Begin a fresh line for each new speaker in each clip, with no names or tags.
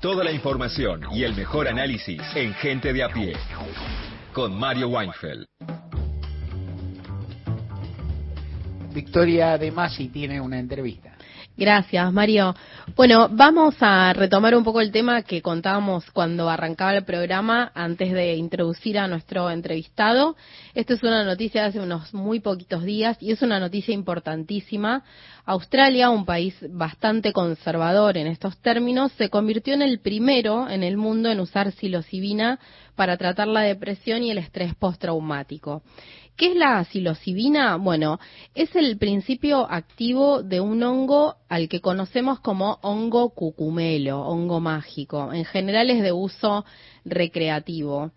Toda la información y el mejor análisis en Gente de a pie. Con Mario Weinfeld.
Victoria De Masi tiene una entrevista.
Gracias, Mario. Bueno, vamos a retomar un poco el tema que contábamos cuando arrancaba el programa antes de introducir a nuestro entrevistado. Esto es una noticia de hace unos muy poquitos días y es una noticia importantísima. Australia, un país bastante conservador en estos términos, se convirtió en el primero en el mundo en usar psilocibina para tratar la depresión y el estrés postraumático. ¿Qué es la psilocibina? Bueno, es el principio activo de un hongo al que conocemos como hongo cucumelo, hongo mágico. En general es de uso recreativo.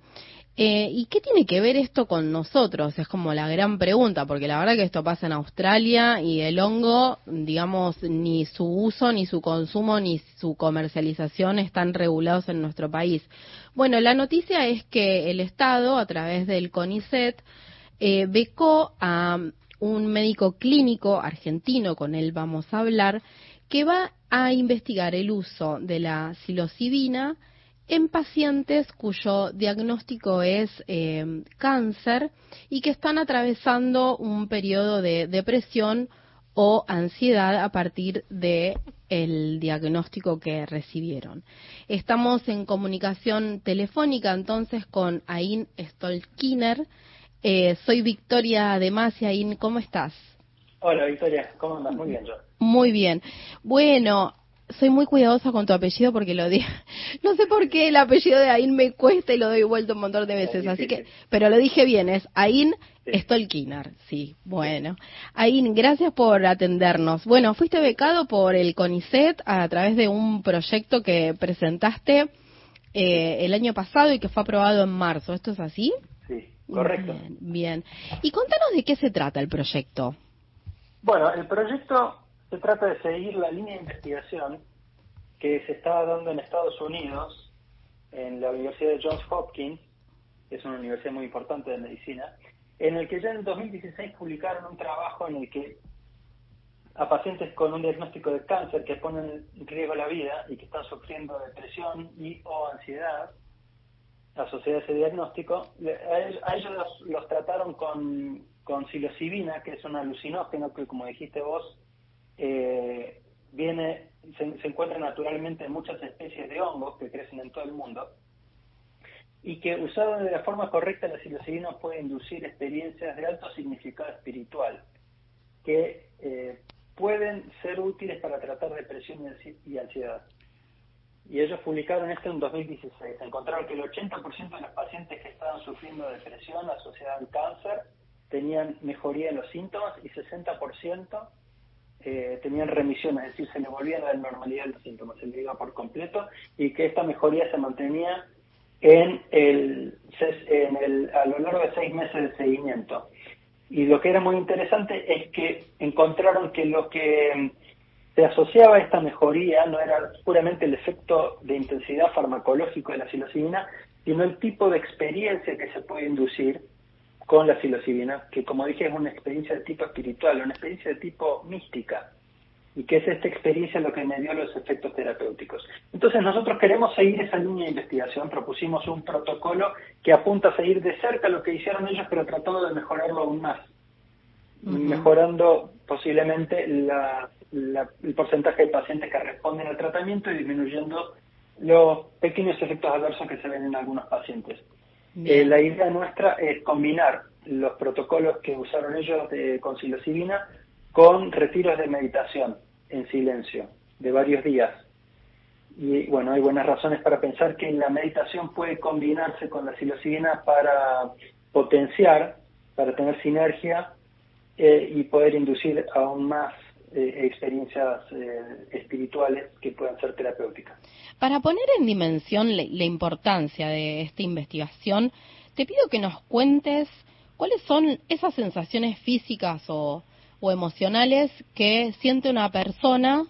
Eh, ¿Y qué tiene que ver esto con nosotros? Es como la gran pregunta, porque la verdad que esto pasa en Australia y el hongo, digamos, ni su uso, ni su consumo, ni su comercialización están regulados en nuestro país. Bueno, la noticia es que el Estado, a través del CONICET, eh, becó a un médico clínico argentino, con él vamos a hablar, que va a investigar el uso de la psilocibina en pacientes cuyo diagnóstico es eh, cáncer y que están atravesando un periodo de depresión o ansiedad a partir de el diagnóstico que recibieron. Estamos en comunicación telefónica entonces con Ain Stolkiner, eh, soy Victoria de Masiaín, ¿cómo estás?
Hola Victoria, ¿cómo andas? Muy bien yo.
Muy bien. Bueno, soy muy cuidadosa con tu apellido porque lo dije. No sé por qué el apellido de Ain me cuesta y lo doy vuelta un montón de veces, así que, pero lo dije bien, es Ain Stolkinar, sí, bueno. Ain, gracias por atendernos. Bueno, fuiste becado por el CONICET a través de un proyecto que presentaste eh, el año pasado y que fue aprobado en marzo, ¿esto es así?
Correcto.
Bien, Y contanos de qué se trata el proyecto.
Bueno, el proyecto se trata de seguir la línea de investigación que se estaba dando en Estados Unidos, en la Universidad de Johns Hopkins, que es una universidad muy importante de medicina, en el que ya en el 2016 publicaron un trabajo en el que a pacientes con un diagnóstico de cáncer que ponen en riesgo la vida y que están sufriendo depresión y o ansiedad, asociada a ese diagnóstico, a ellos, los, trataron con, con psilocibina, que es un alucinógeno que, como dijiste vos, eh, viene se, encuentra naturalmente en muchas especies de hongos que crecen en todo el mundo y que usado de la forma correcta la psilocibina puede inducir experiencias de alto significado espiritual que eh, pueden ser útiles para tratar depresión y ansiedad y ellos publicaron esto en 2016. Encontraron que el 80% de los pacientes que estaban sufriendo depresión asociada al cáncer tenían mejoría en los síntomas y 60% eh, tenían remisión, es decir, se le volvían a la normalidad los síntomas, se le iba por completo y que esta mejoría se mantenía en el, en el, a lo largo de seis meses de seguimiento. Y lo que era muy interesante es que encontraron que lo que se asociaba a esta mejoría no era puramente el efecto de intensidad farmacológico de la psilocibina, sino el tipo de experiencia que se puede inducir con la psilocibina, que como dije es una experiencia de tipo espiritual, una experiencia de tipo mística, y que es esta experiencia lo que me dio los efectos terapéuticos. Entonces nosotros queremos seguir esa línea de investigación, propusimos un protocolo que apunta a seguir de cerca lo que hicieron ellos, pero tratando de mejorarlo aún más, mejorando posiblemente la el porcentaje de pacientes que responden al tratamiento y disminuyendo los pequeños efectos adversos que se ven en algunos pacientes. Eh, la idea nuestra es combinar los protocolos que usaron ellos de, con psilocibina con retiros de meditación en silencio de varios días. Y bueno, hay buenas razones para pensar que la meditación puede combinarse con la psilocibina para potenciar, para tener sinergia eh, y poder inducir aún más eh, experiencias eh, espirituales que puedan ser terapéuticas.
Para poner en dimensión la, importancia de esta investigación, te pido que nos cuentes cuáles son esas sensaciones físicas o, emocionales que siente una persona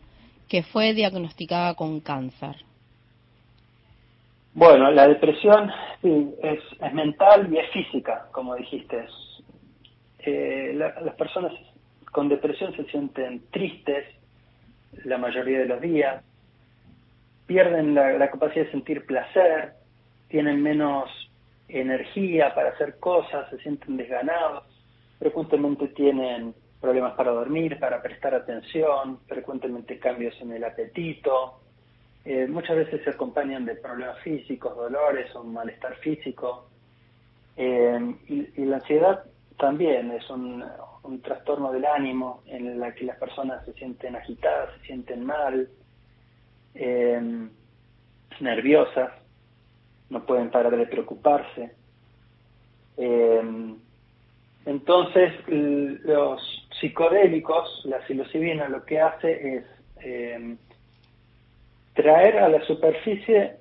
que fue diagnosticada con cáncer.
Bueno, la depresión es, es, mental y es física, como dijiste. Eh, las personas con depresión se sienten tristes la mayoría de los días, pierden la, capacidad de sentir placer, tienen menos energía para hacer cosas, se sienten desganados, frecuentemente tienen problemas para dormir, para prestar atención, frecuentemente cambios en el apetito, eh, muchas veces se acompañan de problemas físicos, dolores o malestar físico. Eh, y, la ansiedad también es un, trastorno del ánimo en el que las personas se sienten agitadas, se sienten mal, eh, nerviosas, no pueden parar de preocuparse. entonces, los psicodélicos, la psilocibina lo que hace es traer a la superficie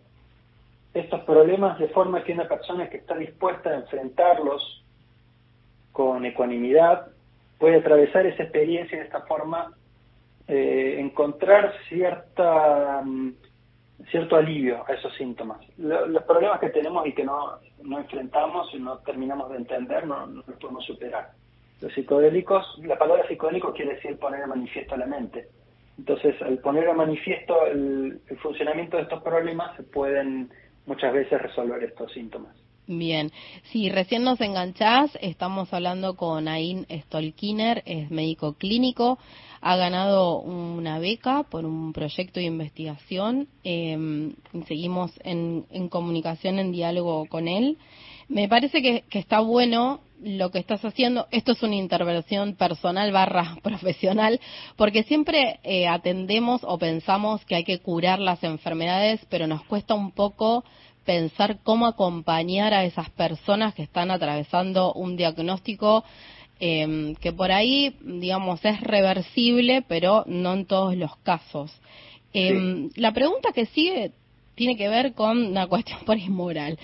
estos problemas de forma que una persona que está dispuesta a enfrentarlos con ecuanimidad puede atravesar esa experiencia de esta forma eh, encontrar cierta mm, cierto alivio a esos síntomas. los problemas que tenemos y que no, no enfrentamos y no terminamos de entender no, no los podemos superar. Los psicodélicos, la palabra psicodélico quiere decir poner en manifiesto la mente entonces, al poner a manifiesto el, funcionamiento de estos problemas, se pueden muchas veces resolver estos síntomas.
Bien, si recién nos enganchás, estamos hablando con Ain Stolkiner, es médico clínico, ha ganado una beca por un proyecto de investigación, eh, seguimos en, comunicación, en diálogo con él. Me parece que está bueno lo que estás haciendo, esto es una intervención personal barra profesional, porque siempre eh, atendemos o pensamos que hay que curar las enfermedades, pero nos cuesta un poco pensar cómo acompañar a esas personas que están atravesando un diagnóstico em, que por ahí, digamos, es reversible, pero no en todos los casos. Em, la pregunta que sigue tiene que ver con una cuestión por moral.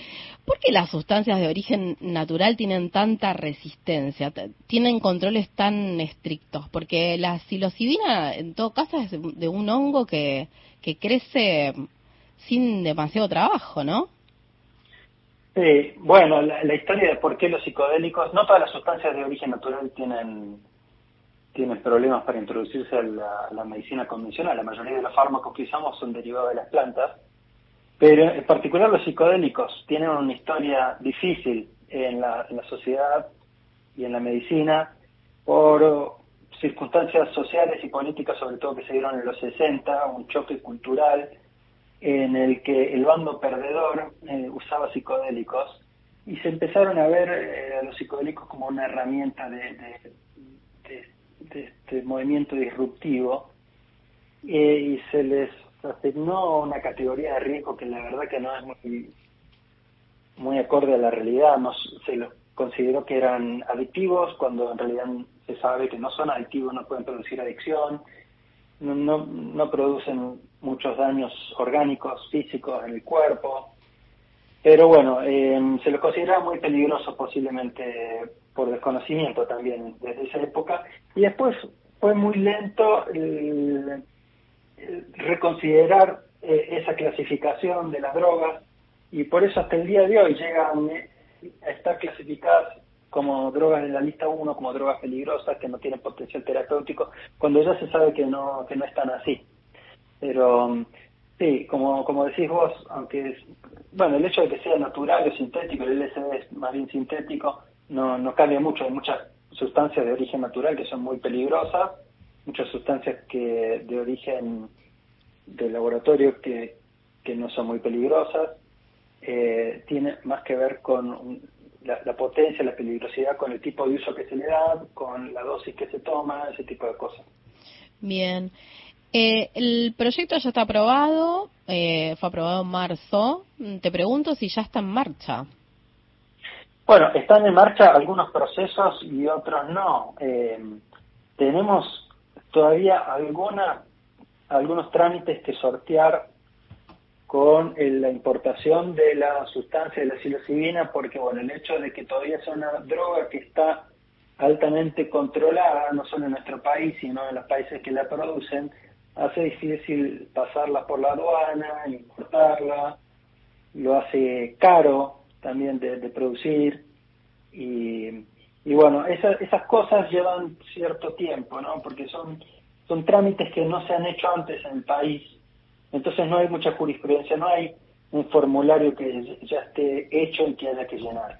¿Por qué las sustancias de origen natural tienen tanta resistencia? ¿Tienen controles tan estrictos? Porque la psilocibina, en todo caso, es de un hongo que, que crece sin demasiado trabajo, ¿no?
Sí, bueno, la, historia de por qué los psicodélicos, no todas las sustancias de origen natural tienen, problemas para introducirse a la, la medicina convencional. La mayoría de los fármacos que usamos son derivados de las plantas pero en particular los psicodélicos tienen una historia difícil en la, sociedad y en la medicina por circunstancias sociales y políticas, sobre todo que se dieron en los 60, un choque cultural en el que el bando perdedor eh, usaba psicodélicos y se empezaron a ver eh, a los psicodélicos como una herramienta de, de, este movimiento disruptivo eh, y se les asignó una categoría de riesgo que la verdad que no es muy, muy acorde a la realidad. No, se los consideró que eran adictivos cuando en realidad se sabe que no son adictivos, no pueden producir adicción, no, no, producen muchos daños orgánicos, físicos en el cuerpo. Pero bueno, eh, se los consideraba muy peligrosos posiblemente por desconocimiento también desde esa época. Y después fue muy lento el, reconsiderar eh, esa clasificación de las drogas y por eso hasta el día de hoy llegan a estar clasificadas como drogas en la lista 1, como drogas peligrosas que no tienen potencial terapéutico, cuando ya se sabe que no, que no están así. Pero sí, como, como decís vos, aunque es, bueno, el hecho de que sea natural o sintético, el LSD es más bien sintético, no, no cambia mucho, hay muchas sustancias de origen natural que son muy peligrosas muchas sustancias que de origen de laboratorio que, que no son muy peligrosas, eh, tiene más que ver con la, potencia, la peligrosidad, con el tipo de uso que se le da, con la dosis que se toma, ese tipo de cosas.
Bien. Eh, el proyecto ya está aprobado, eh, fue aprobado en marzo. Te pregunto si ya está en marcha.
Bueno, están en marcha algunos procesos y otros no. tenemos todavía alguna, algunos trámites que sortear con la importación de la sustancia de la psilocibina, porque bueno, el hecho de que todavía es una droga que está altamente controlada, no solo en nuestro país, sino en los países que la producen, hace difícil pasarla por la aduana, importarla, lo hace caro también de, producir y, y bueno, esas cosas llevan cierto tiempo, ¿no? Porque son, son trámites que no se han hecho antes en el país Entonces no hay mucha jurisprudencia, no hay un formulario que ya esté hecho y que haya que llenar.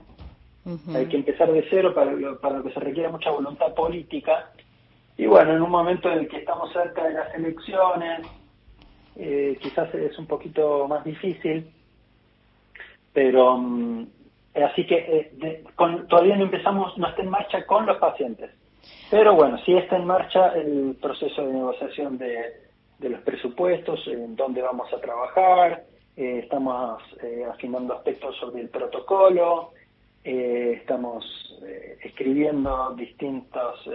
Hay que empezar de cero para, para lo que se requiere mucha voluntad política. Y bueno, en un momento en el que estamos cerca de las elecciones, eh, quizás es un poquito más difícil, pero mm, así que eh, todavía no empezamos, no está en marcha con los pacientes. Pero bueno, sí está en marcha el proceso de negociación de, de los presupuestos, en dónde vamos a trabajar, eh, estamos eh, afinando aspectos sobre el protocolo, eh, estamos eh, escribiendo distintos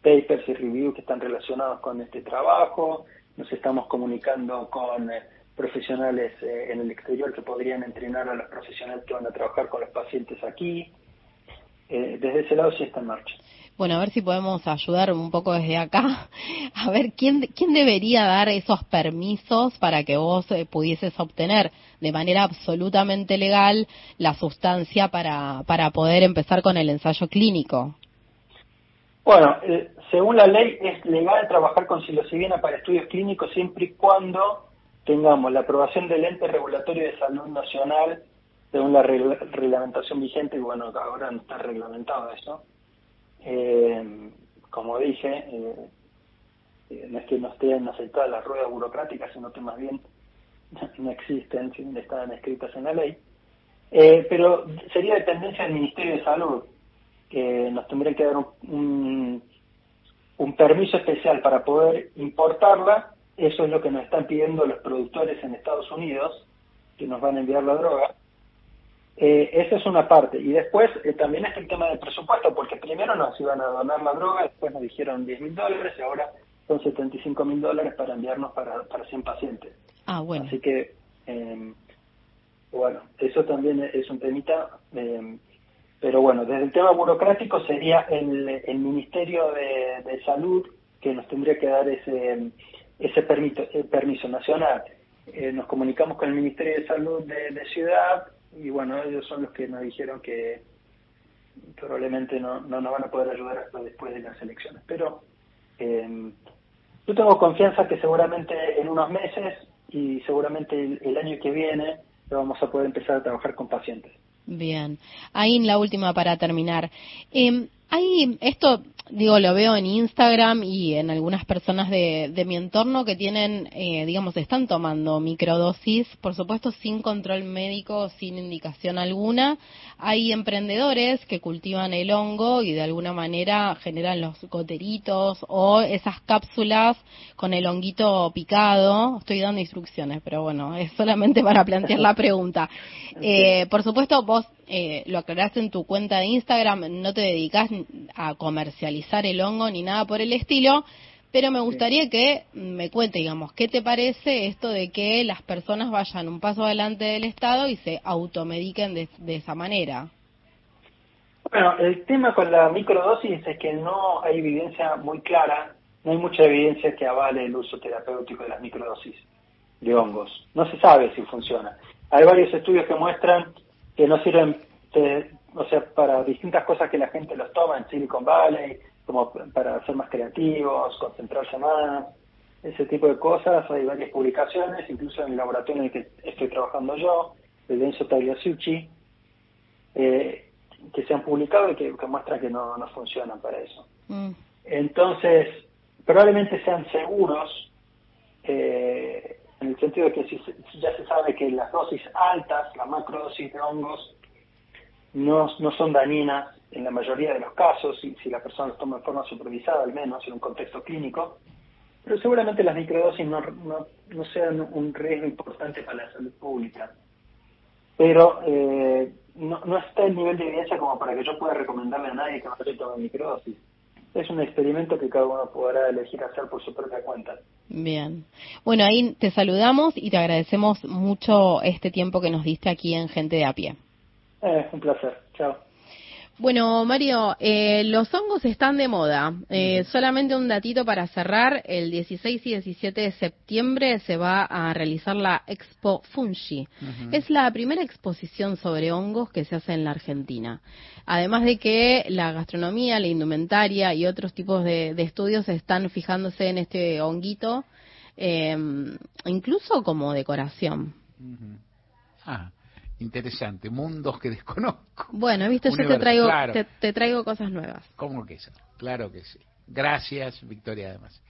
papers y reviews que están relacionados con este trabajo, nos estamos comunicando con profesionales en el exterior que podrían entrenar a los profesionales que van a trabajar con los pacientes aquí. desde ese lado sí está en marcha.
Bueno, a ver si podemos ayudar un poco desde acá. A ver, ¿quién, quién debería dar esos permisos para que vos eh, pudieses obtener de manera absolutamente legal la sustancia para, para poder empezar con el ensayo clínico?
Bueno, eh, según la ley es legal trabajar con psilocibina para estudios clínicos siempre y cuando tengamos la aprobación del ente regulatorio de salud nacional según la reglamentación vigente, y bueno, ahora no está reglamentado eso eh, como dije, eh, no es que no estén aceptadas las ruedas burocráticas, sino que más bien no existen, si están escritas en la ley. Eh, pero sería dependencia del Ministerio de Salud, que nos tendría que dar un, un permiso especial para poder importarla. Eso es lo que nos están pidiendo los productores en Estados Unidos, que nos van a enviar la droga. Eh, esa es una parte. Y después eh, también es el tema del presupuesto, porque primero nos iban a donar la droga, después nos dijeron 10 mil dólares y ahora son 75 mil dólares para enviarnos para, para 100 pacientes.
Ah, bueno.
Así que, eh, bueno, eso también es un temita. Eh, pero bueno, desde el tema burocrático sería el, el Ministerio de, de, Salud que nos tendría que dar ese, ese permiso, permiso nacional. Eh, nos comunicamos con el Ministerio de Salud de, de Ciudad y bueno, ellos son los que nos dijeron que probablemente no, no nos van a poder ayudar hasta después de las elecciones. Pero eh, yo tengo confianza que seguramente en unos meses y seguramente el, año que viene vamos a poder empezar a trabajar con pacientes.
Bien. Ahí la última para terminar. Eh, hay esto digo, lo veo en Instagram y en algunas personas de, de mi entorno que tienen, eh, digamos, están tomando microdosis, por supuesto sin control médico, sin indicación alguna. Hay emprendedores que cultivan el hongo y de alguna manera generan los goteritos o esas cápsulas con el honguito picado. Estoy dando instrucciones, pero bueno, es solamente para plantear la pregunta. Eh, por supuesto, vos eh, lo aclaraste en tu cuenta de Instagram, no te dedicas a comercializar el hongo ni nada por el estilo, pero me gustaría que me cuente, digamos, ¿qué te parece esto de que las personas vayan un paso adelante del Estado y se automediquen de, de esa manera?
Bueno, el tema con la microdosis es que no hay evidencia muy clara, no hay mucha evidencia que avale el uso terapéutico de las microdosis de hongos. No se sabe si funciona. Hay varios estudios que muestran que no sirven, o sea, para distintas cosas que la gente los toma en Silicon Valley, como para ser más creativos, concentrarse más, ese tipo de cosas. Hay varias publicaciones, incluso en el laboratorio en el que estoy trabajando yo, de Denso Tagliasucci, eh, que se han publicado y que, muestran que no, no funcionan para eso. Mm. Entonces, probablemente sean seguros eh, en el sentido de que si, ya se sabe que las dosis altas, la macrodosis de hongos, no, no son dañinas en la mayoría de los casos, si, si la persona los toma de forma supervisada, al menos en un contexto clínico, pero seguramente las microdosis no, no, no sean un riesgo importante para la salud pública. Pero eh, no, no está el nivel de evidencia como para que yo pueda recomendarle a nadie que vaya a tomar microdosis es un experimento que cada uno podrá elegir hacer por su propia cuenta.
Bien. Bueno, ahí te saludamos y te agradecemos mucho este tiempo que nos diste aquí en Gente de a pie.
Eh, un placer. Chao.
Bueno, Mario, eh, los hongos están de moda. Eh, solamente un datito para cerrar. El 16 y 17 de septiembre se va a realizar la Expo Fungi. Es la primera exposición sobre hongos que se hace en la Argentina. Además de que la gastronomía, la indumentaria y otros tipos de, de estudios están fijándose en este honguito eh, incluso como decoración.
Ah, interesante. Mundos que desconozco.
Bueno, viste, yo te
Universo,
traigo,
claro.
te, te traigo cosas nuevas.
¿Cómo que eso? Claro que sí. Gracias, Victoria, además.